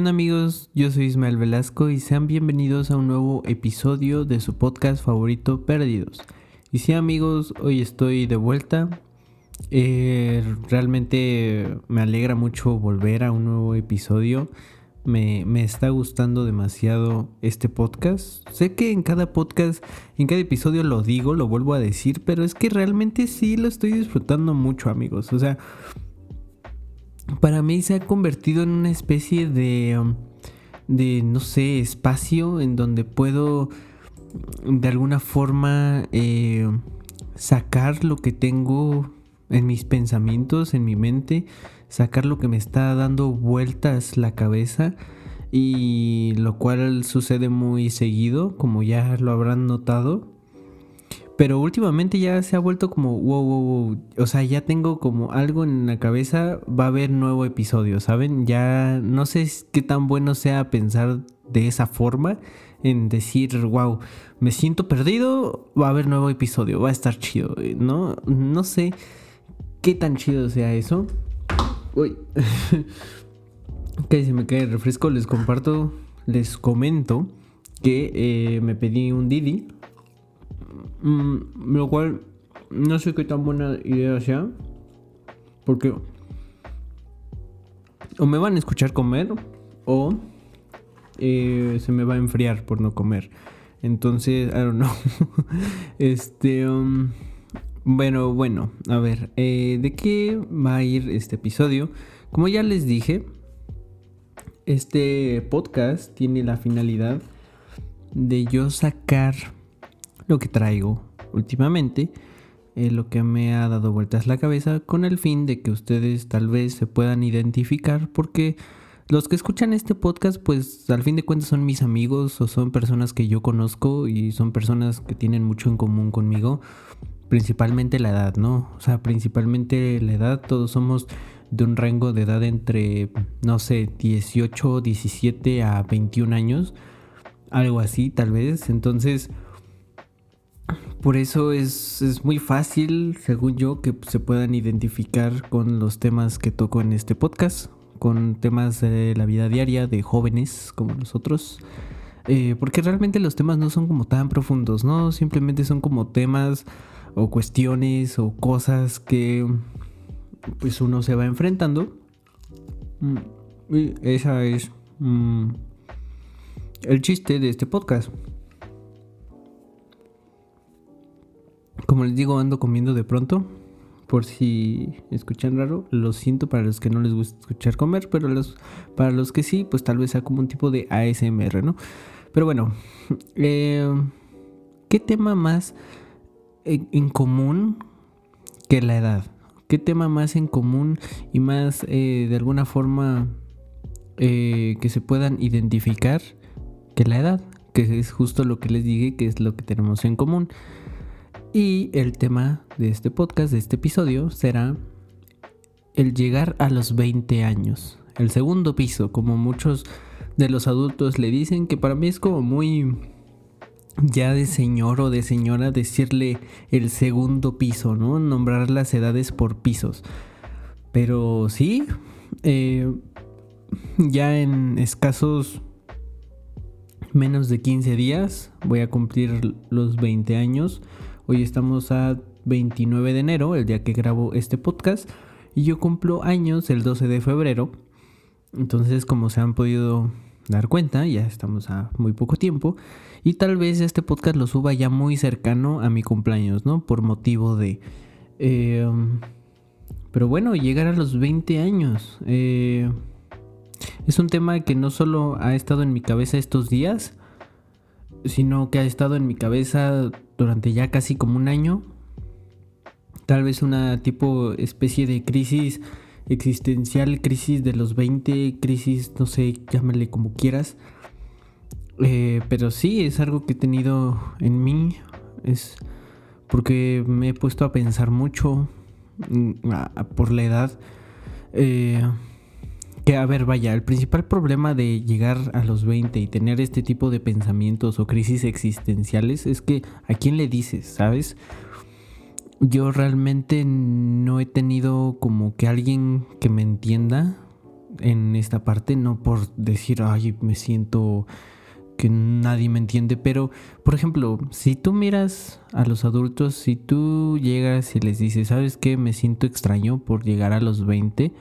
¿Qué onda amigos? Yo soy Ismael Velasco y sean bienvenidos a un nuevo episodio de su podcast favorito Perdidos. Y sí amigos, hoy estoy de vuelta. Eh, realmente me alegra mucho volver a un nuevo episodio. Me, me, está gustando demasiado este podcast. Sé que en cada podcast, en cada episodio lo digo, lo vuelvo a decir, pero es que realmente sí lo estoy disfrutando mucho amigos. O sea, para mí se ha convertido en una especie de, um, de no sé, espacio en donde puedo de alguna forma eh, sacar lo que tengo en mis pensamientos, en mi mente, sacar lo que me está dando vueltas la cabeza y lo cual sucede muy seguido, como ya lo habrán notado. Pero últimamente ya se ha vuelto como, wow, wow, wow. O sea, ya tengo como algo en la cabeza, va a haber nuevo episodio, ¿saben? Ya no sé qué tan bueno sea pensar de esa forma, en decir, wow, me siento perdido, va a haber nuevo episodio, va a estar chido, ¿no? No sé qué tan chido sea eso. Uy. que se me cae el refresco, les comparto, les comento que eh, me pedí un Didi Mm, lo cual no sé qué tan buena idea sea. Porque o me van a escuchar comer o eh, se me va a enfriar por no comer. Entonces, I don't know. este, um, bueno, bueno, a ver, eh, ¿de qué va a ir este episodio? Como ya les dije, este podcast tiene la finalidad de yo sacar lo que traigo últimamente, eh, lo que me ha dado vueltas la cabeza con el fin de que ustedes tal vez se puedan identificar porque los que escuchan este podcast pues al fin de cuentas son mis amigos o son personas que yo conozco y son personas que tienen mucho en común conmigo, principalmente la edad, ¿no? O sea, principalmente la edad, todos somos de un rango de edad entre, no sé, 18, 17 a 21 años, algo así tal vez, entonces por eso es, muy fácil, según yo, que se puedan identificar con los temas que toco en este podcast, con temas de la vida diaria de jóvenes como nosotros. Eh, porque realmente los temas no son como tan profundos, ¿no? Simplemente son como temas o cuestiones o cosas que pues uno se va enfrentando. Mm, y esa es mm, el chiste de este podcast. Como les digo, ando comiendo de pronto. Por si escuchan raro, lo siento para los que no les gusta escuchar comer, pero para los que sí, pues tal vez sea como un tipo de ASMR, ¿no? Pero bueno, eh, ¿qué tema más en, común que la edad? ¿Qué tema más en común y más eh, de alguna forma eh, que se puedan identificar que la edad? Que es justo lo que les dije, que es lo que tenemos en común. Y el tema de este podcast, de este episodio, será el llegar a los 20 años. El segundo piso, como muchos de los adultos le dicen, que para mí es como muy ya de señor o de señora decirle el segundo piso, ¿no? Nombrar las edades por pisos. Pero sí, eh, ya en escasos menos de 15 días voy a cumplir los 20 años. Hoy estamos a 29 de enero, el día que grabo este podcast, y yo cumplo años el 12 de febrero. Entonces, como se han podido dar cuenta, ya estamos a muy poco tiempo y tal vez este podcast lo suba ya muy cercano a mi cumpleaños, ¿no? Por motivo de... Eh, pero bueno, llegar a los 20 años. Eh, es un tema que no solo ha estado en mi cabeza estos días, sino que ha estado en mi cabeza durante ya casi como un año. Tal vez una tipo especie de crisis existencial, crisis de los 20, crisis, no sé, llámale como quieras. Eh, pero sí, es algo que he tenido en mí. Es porque me he puesto a pensar mucho mm, por la edad. Eh, a ver, vaya, el principal problema de llegar a los 20 y tener este tipo de pensamientos o crisis existenciales es que a quién le dices, ¿sabes? Yo realmente no he tenido como que alguien que me entienda en esta parte, no por decir, ay, me siento que nadie me entiende, pero por ejemplo, si tú miras a los adultos, si tú llegas y les dices, ¿sabes qué? Me siento extraño por llegar a los 20,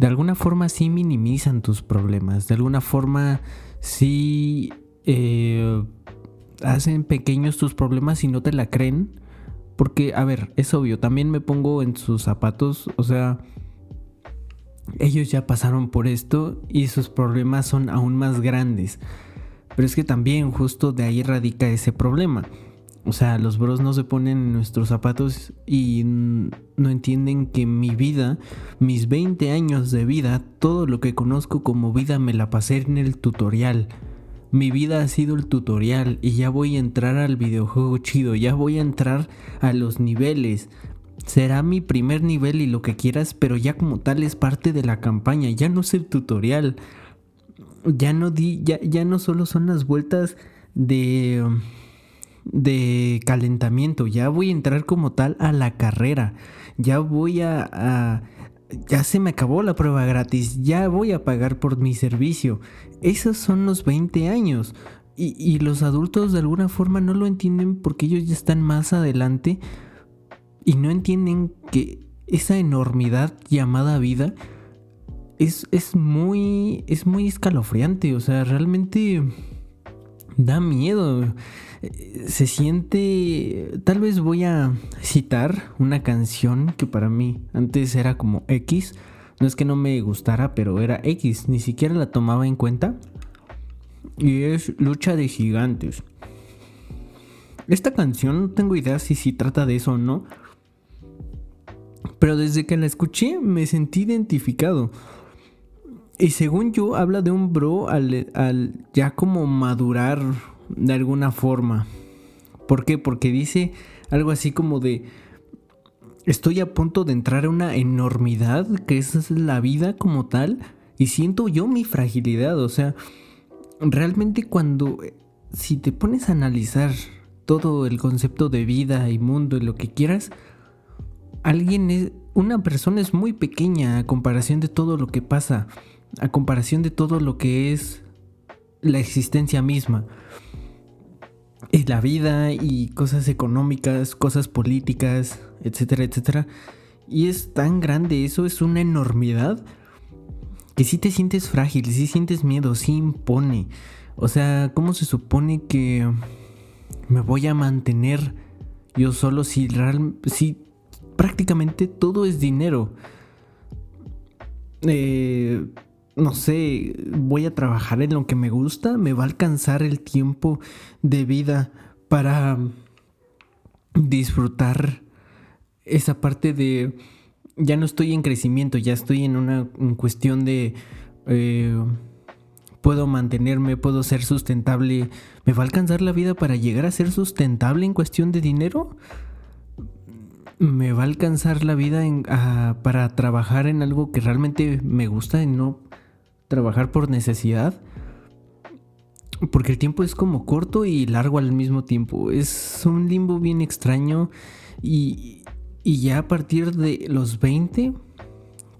de alguna forma sí minimizan tus problemas, de alguna forma sí eh, hacen pequeños tus problemas y no te la creen. Porque, a ver, es obvio, también me pongo en sus zapatos, o sea, ellos ya pasaron por esto y sus problemas son aún más grandes. Pero es que también justo de ahí radica ese problema. O sea, los bros no se ponen en nuestros zapatos y no entienden que mi vida, mis 20 años de vida, todo lo que conozco como vida me la pasé en el tutorial. Mi vida ha sido el tutorial y ya voy a entrar al videojuego chido, ya voy a entrar a los niveles, será mi primer nivel y lo que quieras, pero ya como tal es parte de la campaña, ya no es el tutorial. Ya no di, ya, ya no solo son las vueltas de de calentamiento, ya voy a entrar como tal a la carrera. Ya voy a, ya se me acabó la prueba gratis, ya voy a pagar por mi servicio. Esos son los 20 años. Y, y, los adultos de alguna forma no lo entienden porque ellos ya están más adelante y no entienden que esa enormidad llamada vida es, es, muy, es muy escalofriante, o sea, realmente da miedo. Se siente, tal vez voy a citar una canción que para mí antes era como X, no es que no me gustara, pero era X, ni siquiera la tomaba en cuenta. Y es Lucha de Gigantes. Esta canción no tengo idea si, si trata de eso o no, pero desde que la escuché me sentí identificado. Y según yo, habla de un bro al, ya como madurar de alguna forma. ¿Por qué? Porque dice algo así como de... Estoy a punto de entrar a una enormidad, que es la vida como tal, y siento yo mi fragilidad. O sea, realmente cuando... Si te pones a analizar todo el concepto de vida y mundo y lo que quieras, alguien es, una persona es muy pequeña a comparación de todo lo que pasa, a comparación de todo lo que es la existencia misma. Y la vida y cosas económicas, cosas políticas, etcétera, etcétera. Y es tan grande, eso es una enormidad, que si te sientes frágil, si sientes miedo, si impone. O sea, ¿cómo se supone que me voy a mantener yo solo si, real, si prácticamente todo es dinero. Eh, no sé, voy a trabajar en lo que me gusta, me va a alcanzar el tiempo de vida para disfrutar esa parte de ya no estoy en crecimiento, ya estoy en una cuestión de eh, puedo mantenerme, puedo ser sustentable. ¿Me va a alcanzar la vida para llegar a ser sustentable en cuestión de dinero? me va a alcanzar la vida para trabajar en algo que realmente me gusta y no trabajar por necesidad. Porque el tiempo es como corto y largo al mismo tiempo. Es un limbo bien extraño y, y ya a partir de los 20,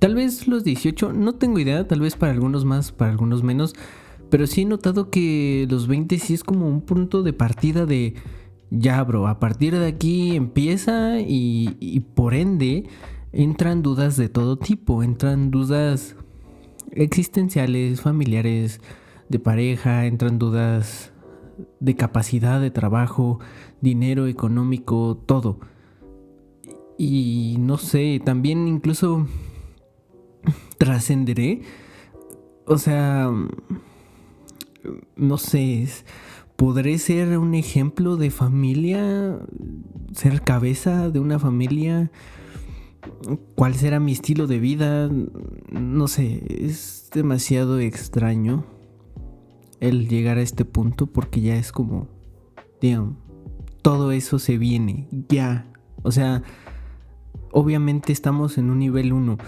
tal vez los 18, no tengo idea, tal vez para algunos más, para algunos menos. Pero sí he notado que los 20 sí es como un punto de partida de ya, bro, a partir de aquí empieza y, por ende entran dudas de todo tipo, entran dudas existenciales, familiares, de pareja, entran dudas de capacidad de trabajo, dinero económico, todo. Y no sé, también incluso trascenderé. O sea, no sé, ¿Podré ser un ejemplo de familia? ¿Ser cabeza de una familia? ¿Cuál será mi estilo de vida? No sé, es demasiado extraño el llegar a este punto porque ya es como, digamos, todo eso se viene, ya. O sea, obviamente estamos en un nivel 1,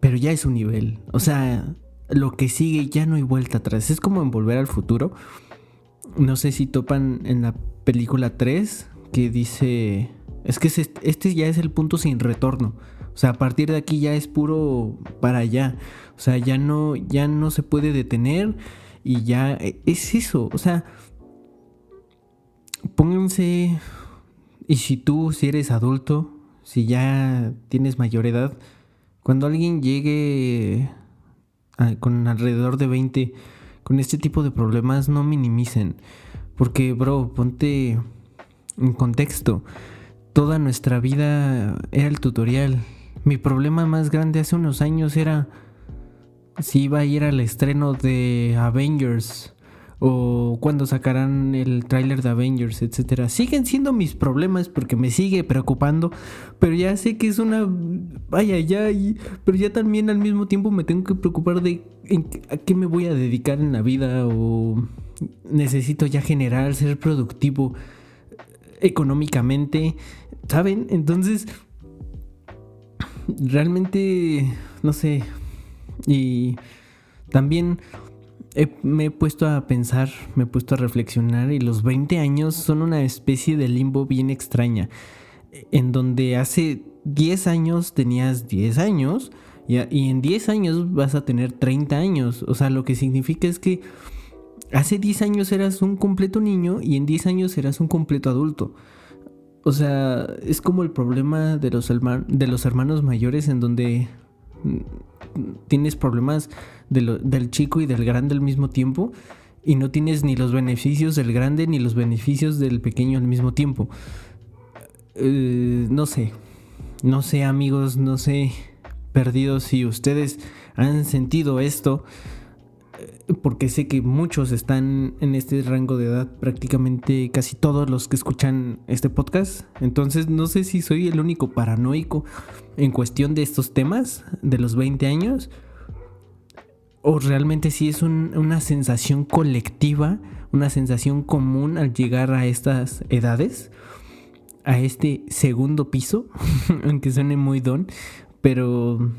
pero ya es un nivel. O sea, lo que sigue ya no hay vuelta atrás. Es como en volver al futuro no sé si topan en la película 3 que dice, es que este ya es el punto sin retorno. O sea, a partir de aquí ya es puro para allá. O sea, ya no, ya no se puede detener y ya e, es eso. O sea, pónganse, y si tú, si eres adulto, si ya tienes mayor edad, cuando alguien llegue con alrededor de 20 con este tipo de problemas, no minimicen. Porque, bro, ponte en contexto. Toda nuestra vida era el tutorial. Mi problema más grande hace unos años era si iba a ir al estreno de Avengers o cuando sacarán el tráiler de Avengers, etcétera. Siguen siendo mis problemas porque me sigue preocupando, pero ya sé que es una vaya ya, pero ya también al mismo tiempo me tengo que preocupar de a qué me voy a dedicar en la vida o necesito ya generar, ser productivo económicamente, ¿saben? Entonces realmente no sé y también me he puesto a pensar, me he puesto a reflexionar y los 20 años son una especie de limbo bien extraña, en donde hace 10 años tenías 10 años y, en 10 años vas a tener 30 años, o sea, lo que significa es que hace 10 años eras un completo niño y en 10 años eras un completo adulto. O sea, es como el problema de los, hermanos mayores en donde tienes problemas del chico y del grande al mismo tiempo y no tienes ni los beneficios del grande ni los beneficios del pequeño al mismo tiempo. Eh, no sé, no sé amigos, no sé perdidos si ustedes han sentido esto porque sé que muchos están en este rango de edad, prácticamente casi todos los que escuchan este podcast. Entonces no sé si soy el único paranoico en cuestión de estos temas de los 20 años. O realmente si es una sensación colectiva, una sensación común al llegar a estas edades, a este segundo piso, aunque suene muy don, pero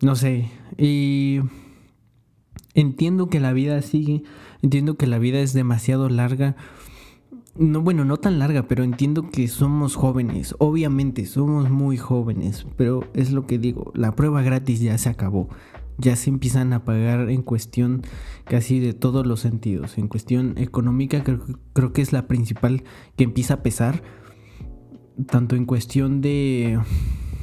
no sé. Y Entiendo que la vida sigue, entiendo que la vida es demasiado larga. No, bueno, no tan larga, pero entiendo que somos jóvenes. Obviamente, somos muy jóvenes, pero es lo que digo, la prueba gratis ya se acabó. Ya se empiezan a pagar en cuestión casi de todos los sentidos. En cuestión económica creo, creo que es la principal que empieza a pesar. Tanto en cuestión de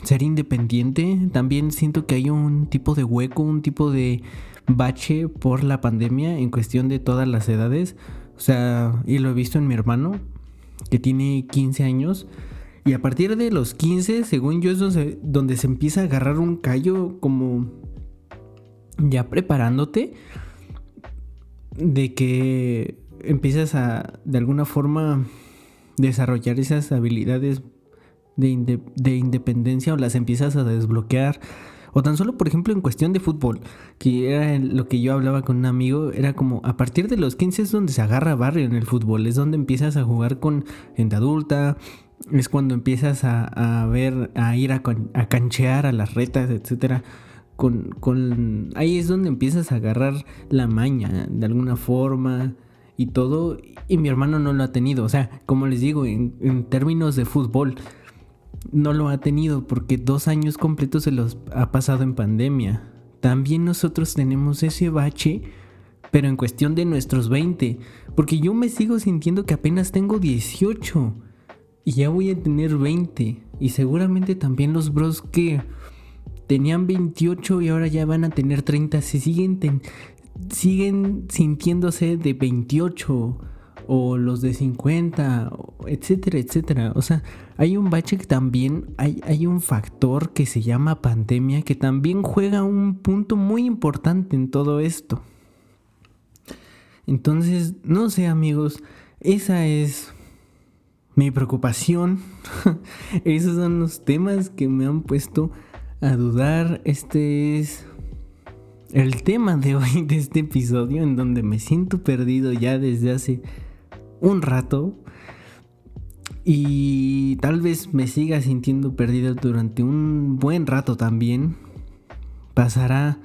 ser independiente, también siento que hay un tipo de hueco, un tipo de bache por la pandemia en cuestión de todas las edades. O sea, y lo he visto en mi hermano, que tiene 15 años. Y a partir de los 15, según yo, es donde, donde se empieza a agarrar un callo como ya preparándote de que empiezas a, de alguna forma, desarrollar esas habilidades de, de independencia o las empiezas a desbloquear o tan solo, por ejemplo, en cuestión de fútbol, que era lo que yo hablaba con un amigo, era como a partir de los 15 es donde se agarra barrio en el fútbol, es donde empiezas a jugar con gente adulta, es cuando empiezas a, ver, a ir a, canchear a las retas, etcétera. Con, con, ahí es donde empiezas a agarrar la maña de alguna forma y todo. Y mi hermano no lo ha tenido. O sea, como les digo, en, en términos de fútbol, no lo ha tenido porque dos años completos se los ha pasado en pandemia. También nosotros tenemos ese bache, pero en cuestión de nuestros 20, porque yo me sigo sintiendo que apenas tengo 18 y ya voy a tener 20 y seguramente también los bros que tenían 28 y ahora ya van a tener 30 se siguen siguen sintiéndose de 28 o los de 50, etcétera, etcétera. O sea, hay un bache que también, hay, hay un factor que se llama pandemia que también juega un punto muy importante en todo esto. Entonces, no sé amigos, esa es mi preocupación. Esos son los temas que me han puesto a dudar. Este es el tema de hoy, de este episodio, en donde me siento perdido ya desde hace un rato y tal vez me siga sintiendo perdido durante un buen rato también. Pasará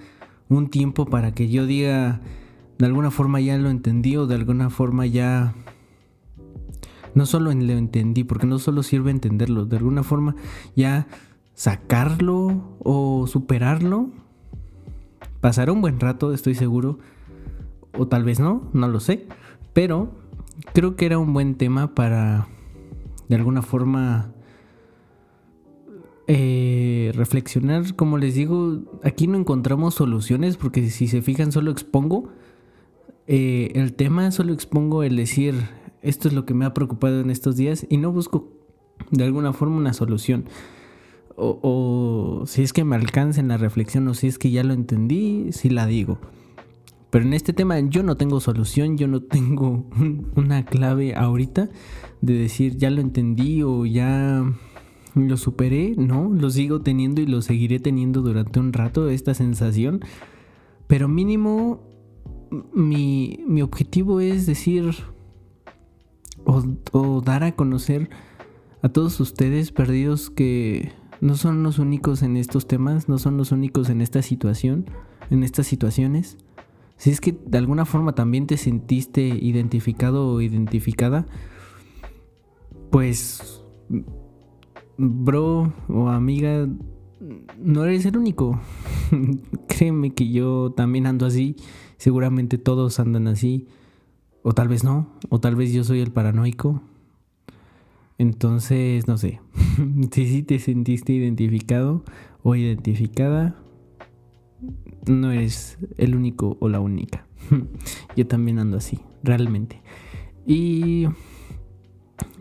un tiempo para que yo diga, de alguna forma ya lo entendí o de alguna forma ya... No solo lo entendí, porque no solo sirve entenderlo, de alguna forma ya sacarlo o superarlo. Pasará un buen rato, estoy seguro. O tal vez no, no lo sé. Pero creo que era un buen tema para, de alguna forma, eh, reflexionar. Como les digo, aquí no encontramos soluciones porque si se fijan solo expongo eh, el tema, solo expongo el decir esto es lo que me ha preocupado en estos días y no busco de alguna forma una solución. O, si es que me alcanza en la reflexión o si es que ya lo entendí, si la digo. Pero en este tema yo no tengo solución, yo no tengo una clave ahorita de decir ya lo entendí o ya lo superé, no, lo sigo teniendo y lo seguiré teniendo durante un rato, esta sensación. Pero mínimo mi, mi objetivo es decir o, o dar a conocer a todos ustedes perdidos que no son los únicos en estos temas, no son los únicos en esta situación, en estas situaciones. Si es que de alguna forma también te sentiste identificado o identificada, pues, bro o amiga, no eres el único. Créeme que yo también ando así, seguramente todos andan así, o tal vez no, o tal vez yo soy el paranoico, entonces, no sé, si sí te sentiste identificado o identificada, no eres el único o la única. Yo también ando así, realmente. Y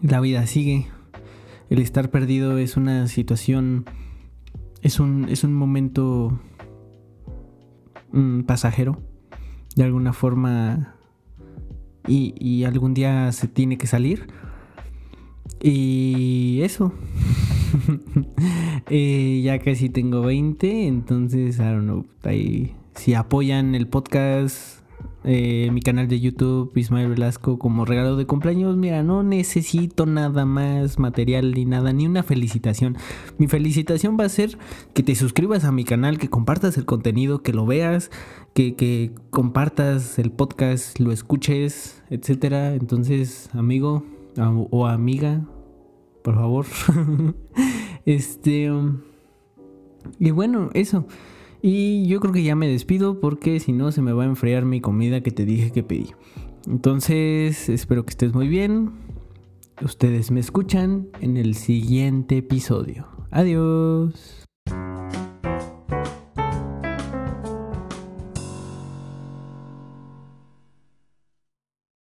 la vida sigue. El estar perdido es una situación, es un, es un momento mm, pasajero, de alguna forma, y algún día se tiene que salir y eso. eh, ya casi tengo 20, entonces, I don't know. Si apoyan el podcast, eh, mi canal de YouTube, Ismael Velasco, como regalo de cumpleaños, mira, no necesito nada más material ni nada, ni una felicitación. Mi felicitación va a ser que te suscribas a mi canal, que compartas el contenido, que lo veas, que, que compartas el podcast, lo escuches, etcétera. Entonces, amigo o amiga, por favor. este. Um, y bueno, eso. Y yo creo que ya me despido porque si no se me va a enfriar mi comida que te dije que pedí. Entonces, espero que estés muy bien. Ustedes me escuchan en el siguiente episodio. Adiós.